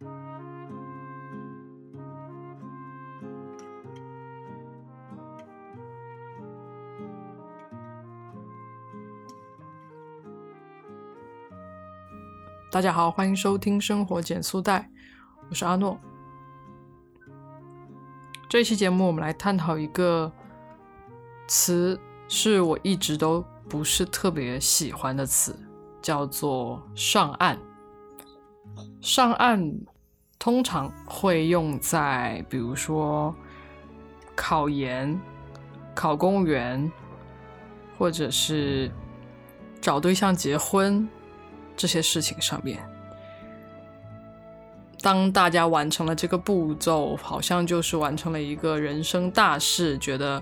大家好，欢迎收听生活减速带，我是阿诺。这期节目，我们来探讨一个词，是我一直都不是特别喜欢的词，叫做“上岸”。上岸通常会用在，比如说考研、考公务员，或者是找对象、结婚。这些事情上面，当大家完成了这个步骤，好像就是完成了一个人生大事，觉得，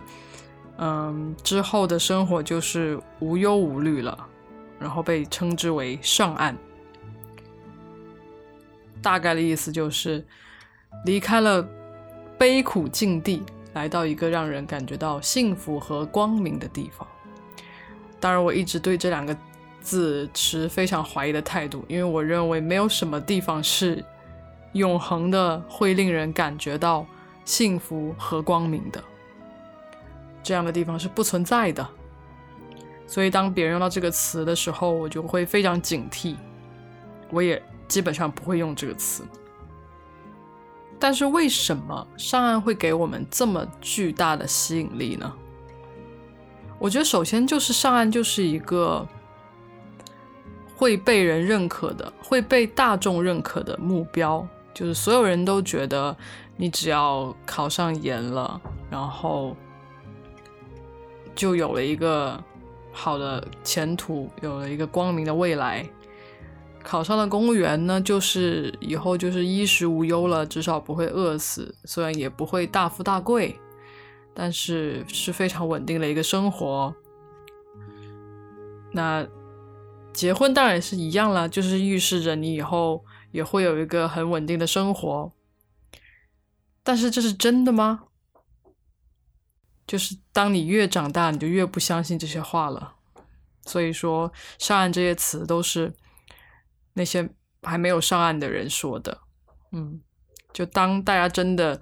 嗯，之后的生活就是无忧无虑了，然后被称之为上岸。大概的意思就是离开了悲苦境地，来到一个让人感觉到幸福和光明的地方。当然，我一直对这两个。字持非常怀疑的态度，因为我认为没有什么地方是永恒的，会令人感觉到幸福和光明的。这样的地方是不存在的。所以当别人用到这个词的时候，我就会非常警惕。我也基本上不会用这个词。但是为什么上岸会给我们这么巨大的吸引力呢？我觉得首先就是上岸就是一个。会被人认可的，会被大众认可的目标，就是所有人都觉得你只要考上研了，然后就有了一个好的前途，有了一个光明的未来。考上了公务员呢，就是以后就是衣食无忧了，至少不会饿死，虽然也不会大富大贵，但是是非常稳定的一个生活。那。结婚当然是一样了，就是预示着你以后也会有一个很稳定的生活。但是这是真的吗？就是当你越长大，你就越不相信这些话了。所以说，上岸这些词都是那些还没有上岸的人说的。嗯，就当大家真的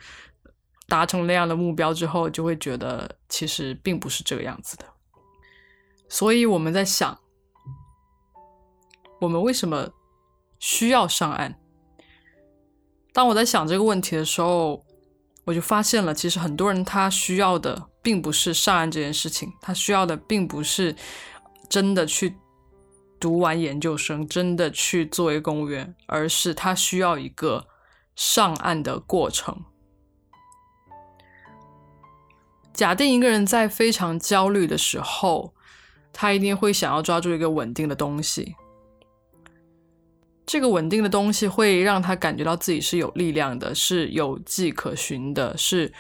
达成那样的目标之后，就会觉得其实并不是这个样子的。所以我们在想。我们为什么需要上岸？当我在想这个问题的时候，我就发现了，其实很多人他需要的并不是上岸这件事情，他需要的并不是真的去读完研究生，真的去作为公务员，而是他需要一个上岸的过程。假定一个人在非常焦虑的时候，他一定会想要抓住一个稳定的东西。这个稳定的东西会让他感觉到自己是有力量的，是有迹可循的，是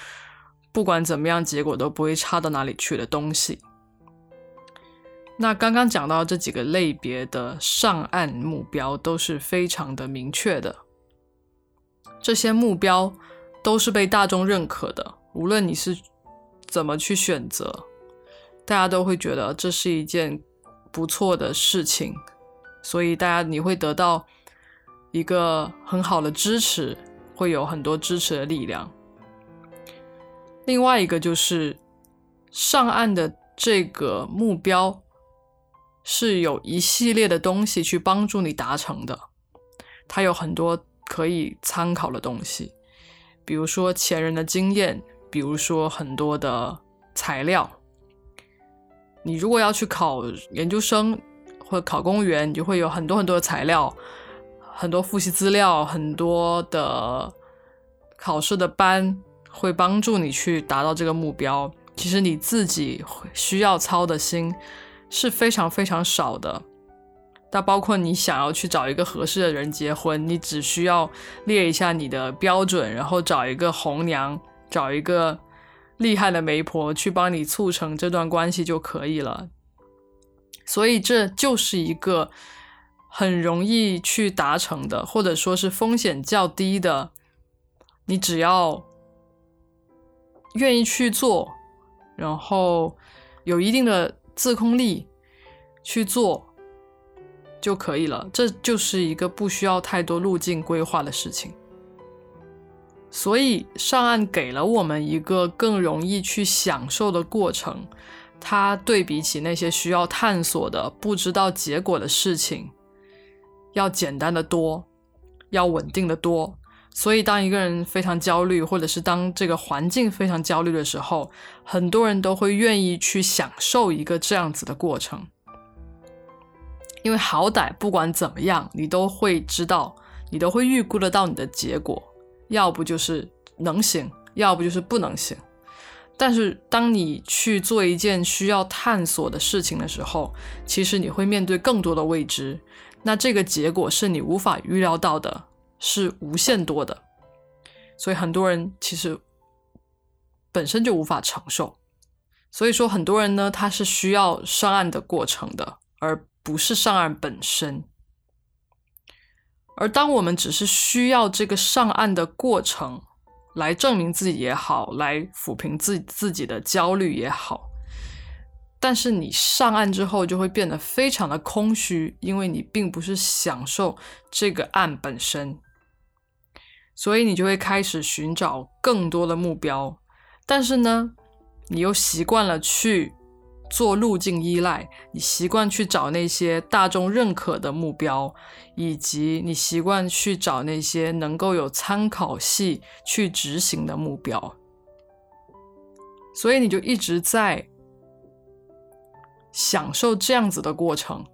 不管怎么样结果都不会差到哪里去的东西。那刚刚讲到这几个类别的上岸目标都是非常的明确的，这些目标都是被大众认可的，无论你是怎么去选择，大家都会觉得这是一件不错的事情，所以大家你会得到。一个很好的支持，会有很多支持的力量。另外一个就是上岸的这个目标是有一系列的东西去帮助你达成的，它有很多可以参考的东西，比如说前人的经验，比如说很多的材料。你如果要去考研究生或者考公务员，你就会有很多很多的材料。很多复习资料，很多的考试的班会帮助你去达到这个目标。其实你自己需要操的心是非常非常少的。那包括你想要去找一个合适的人结婚，你只需要列一下你的标准，然后找一个红娘，找一个厉害的媒婆去帮你促成这段关系就可以了。所以这就是一个。很容易去达成的，或者说是风险较低的，你只要愿意去做，然后有一定的自控力去做就可以了。这就是一个不需要太多路径规划的事情。所以上岸给了我们一个更容易去享受的过程，它对比起那些需要探索的、不知道结果的事情，要简单的多，要稳定的多。所以，当一个人非常焦虑，或者是当这个环境非常焦虑的时候，很多人都会愿意去享受一个这样子的过程，因为好歹不管怎么样，你都会知道，你都会预估得到你的结果，要不就是能行，要不就是不能行。但是，当你去做一件需要探索的事情的时候，其实你会面对更多的未知，那这个结果是你无法预料到的。是无限多的，所以很多人其实本身就无法承受。所以说，很多人呢，他是需要上岸的过程的，而不是上岸本身。而当我们只是需要这个上岸的过程来证明自己也好，来抚平自自己的焦虑也好，但是你上岸之后就会变得非常的空虚，因为你并不是享受这个岸本身。所以你就会开始寻找更多的目标，但是呢，你又习惯了去做路径依赖，你习惯去找那些大众认可的目标，以及你习惯去找那些能够有参考系去执行的目标，所以你就一直在享受这样子的过程，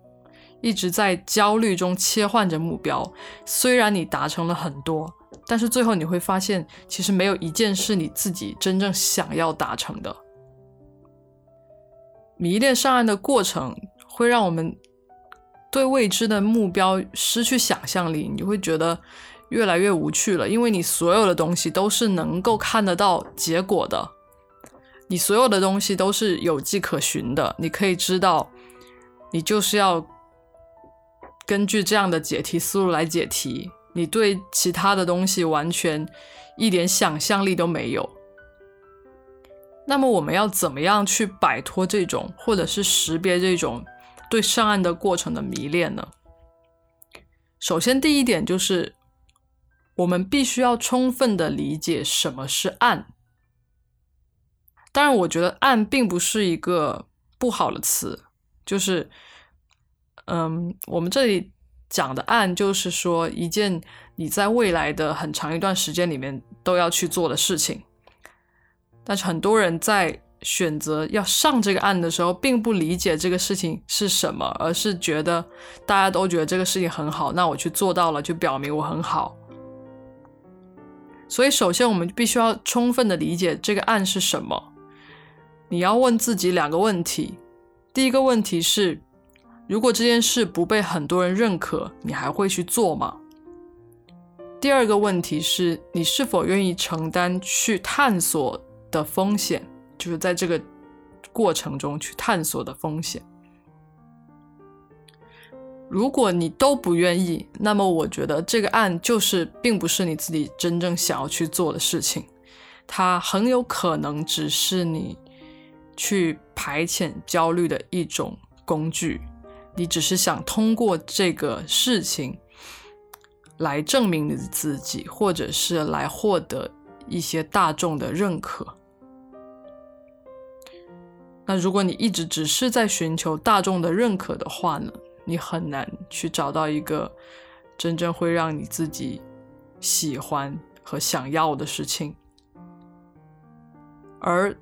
一直在焦虑中切换着目标，虽然你达成了很多。但是最后你会发现，其实没有一件是你自己真正想要达成的。迷恋上岸的过程会让我们对未知的目标失去想象力，你会觉得越来越无趣了，因为你所有的东西都是能够看得到结果的，你所有的东西都是有迹可循的，你可以知道，你就是要根据这样的解题思路来解题。你对其他的东西完全一点想象力都没有，那么我们要怎么样去摆脱这种，或者是识别这种对上岸的过程的迷恋呢？首先，第一点就是我们必须要充分的理解什么是岸。当然，我觉得岸并不是一个不好的词，就是，嗯，我们这里。讲的案就是说一件你在未来的很长一段时间里面都要去做的事情，但是很多人在选择要上这个案的时候，并不理解这个事情是什么，而是觉得大家都觉得这个事情很好，那我去做到了就表明我很好。所以首先我们必须要充分的理解这个案是什么。你要问自己两个问题，第一个问题是。如果这件事不被很多人认可，你还会去做吗？第二个问题是你是否愿意承担去探索的风险，就是在这个过程中去探索的风险。如果你都不愿意，那么我觉得这个案就是并不是你自己真正想要去做的事情，它很有可能只是你去排遣焦虑的一种工具。你只是想通过这个事情来证明你自己，或者是来获得一些大众的认可。那如果你一直只是在寻求大众的认可的话呢？你很难去找到一个真正会让你自己喜欢和想要的事情。而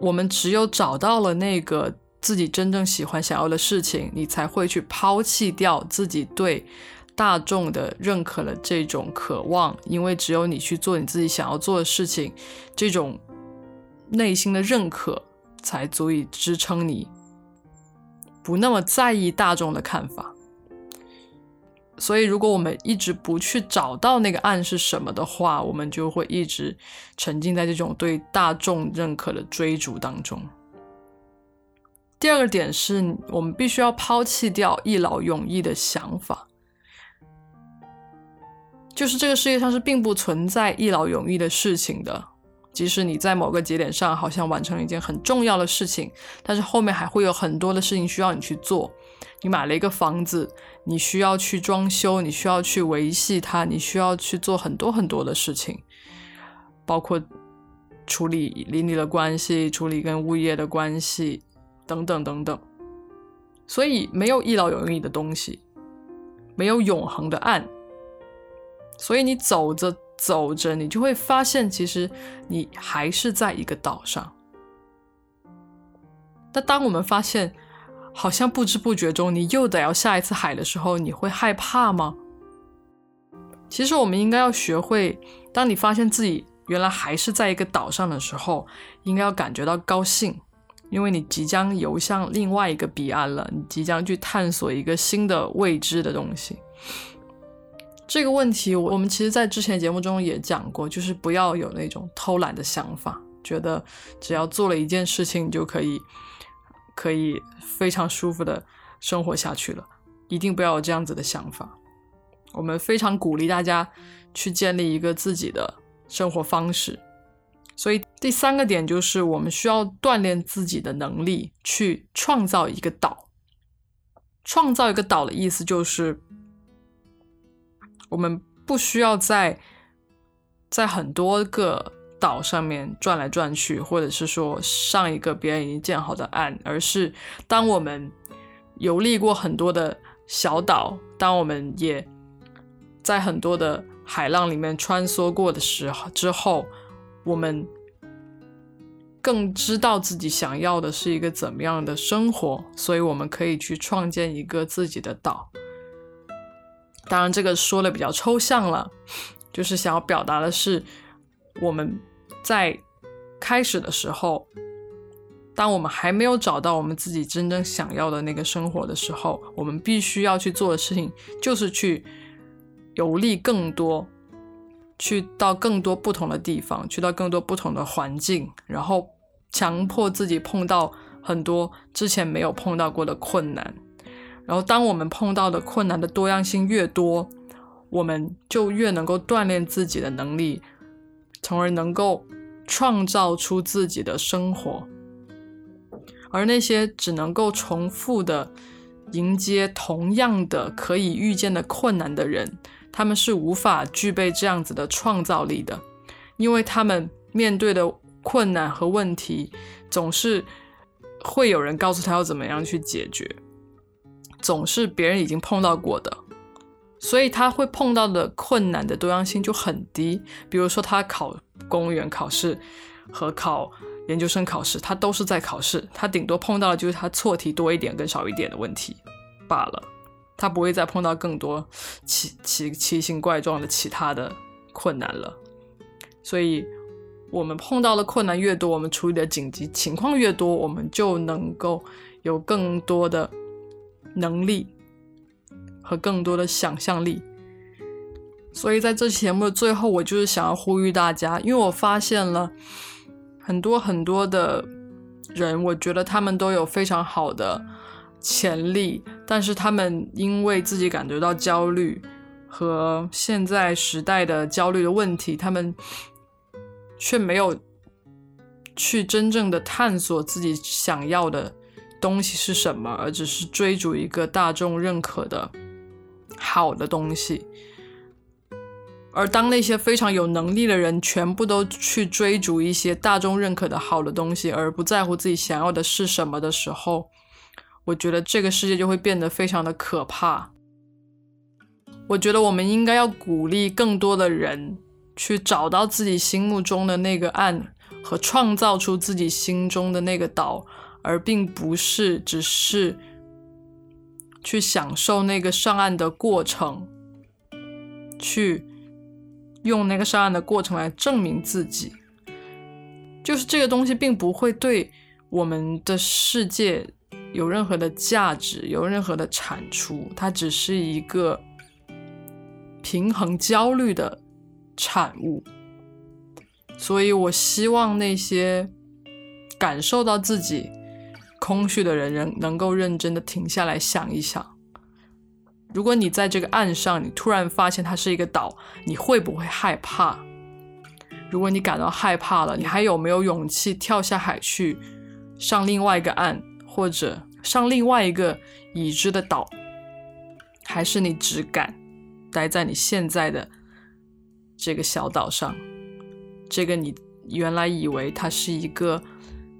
我们只有找到了那个。自己真正喜欢、想要的事情，你才会去抛弃掉自己对大众的认可的这种渴望，因为只有你去做你自己想要做的事情，这种内心的认可才足以支撑你不那么在意大众的看法。所以，如果我们一直不去找到那个暗是什么的话，我们就会一直沉浸在这种对大众认可的追逐当中。第二个点是我们必须要抛弃掉一劳永逸的想法，就是这个世界上是并不存在一劳永逸的事情的。即使你在某个节点上好像完成了一件很重要的事情，但是后面还会有很多的事情需要你去做。你买了一个房子，你需要去装修，你需要去维系它，你需要去做很多很多的事情。包括处理邻里的关系、处理跟物业的关系等等等等。所以没有一劳永逸的东西，没有永恒的岸。所以你走着走着，你就会发现，其实你还是在一个岛上。那当我们发现，好像不知不觉中你又得要下一次海的时候，你会害怕吗？其实我们应该要学会，当你发现自己原来还是在一个岛上的时候，应该要感觉到高兴，因为你即将游向另外一个彼岸了，你即将去探索一个新的未知的东西。这个问题，我们其实在之前节目中也讲过，就是不要有那种偷懒的想法，觉得只要做了一件事情就可以。可以非常舒服的生活下去了，一定不要有这样子的想法。我们非常鼓励大家去建立一个自己的生活方式。所以第三个点就是，我们需要锻炼自己的能力，去创造一个岛。创造一个岛的意思就是，我们不需要在在很多个。岛上面转来转去，或者是说上一个别人已经建好的岸，而是当我们游历过很多的小岛，当我们也在很多的海浪里面穿梭过的时候之后，我们更知道自己想要的是一个怎么样的生活，所以我们可以去创建一个自己的岛。当然，这个说的比较抽象了，就是想要表达的是。我们在开始的时候，当我们还没有找到我们自己真正想要的那个生活的时候，我们必须要去做的事情就是去游历更多，去到更多不同的地方，去到更多不同的环境，然后强迫自己碰到很多之前没有碰到过的困难。然后，当我们碰到的困难的多样性越多，我们就越能够锻炼自己的能力。从而能够创造出自己的生活，而那些只能够重复的迎接同样的可以预见的困难的人，他们是无法具备这样子的创造力的，因为他们面对的困难和问题，总是会有人告诉他要怎么样去解决，总是别人已经碰到过的。所以他会碰到的困难的多样性就很低，比如说他考公务员考试和考研究生考试，他都是在考试，他顶多碰到的就是他错题多一点跟少一点的问题罢了，他不会再碰到更多奇奇奇形怪状的其他的困难了。所以，我们碰到的困难越多，我们处理的紧急情况越多，我们就能够有更多的能力。和更多的想象力，所以在这期节目的最后，我就是想要呼吁大家，因为我发现了很多很多的人，我觉得他们都有非常好的潜力，但是他们因为自己感觉到焦虑和现在时代的焦虑的问题，他们却没有去真正的探索自己想要的东西是什么，而只是追逐一个大众认可的。好的东西，而当那些非常有能力的人全部都去追逐一些大众认可的好的东西，而不在乎自己想要的是什么的时候，我觉得这个世界就会变得非常的可怕。我觉得我们应该要鼓励更多的人去找到自己心目中的那个岸，和创造出自己心中的那个岛，而并不是只是。去享受那个上岸的过程，去用那个上岸的过程来证明自己，就是这个东西并不会对我们的世界有任何的价值，有任何的产出，它只是一个平衡焦虑的产物。所以我希望那些感受到自己。空虚的人人能够认真的停下来想一想，如果你在这个岸上，你突然发现它是一个岛，你会不会害怕？如果你感到害怕了，你还有没有勇气跳下海去上另外一个岸，或者上另外一个已知的岛？还是你只敢待在你现在的这个小岛上？这个你原来以为它是一个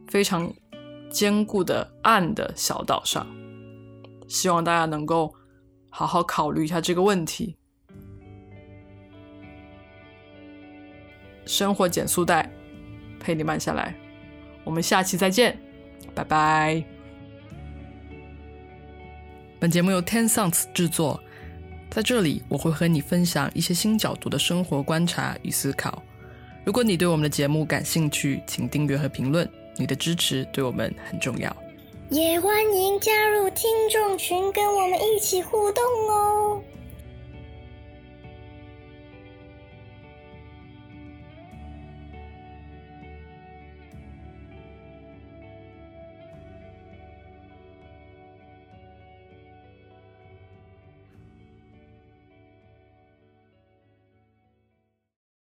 非常坚固的岸的小岛上。希望大家能够好好考虑一下这个问题。生活减速带，陪你慢下来。我们下期再见，拜拜。本节目由 Ten Sounds 制作，在这里我会和你分享一些新角度的生活观察与思考。如果你对我们的节目感兴趣，请订阅和评论，你的支持对我们很重要。也欢迎加入听众群，跟我们一起互动哦。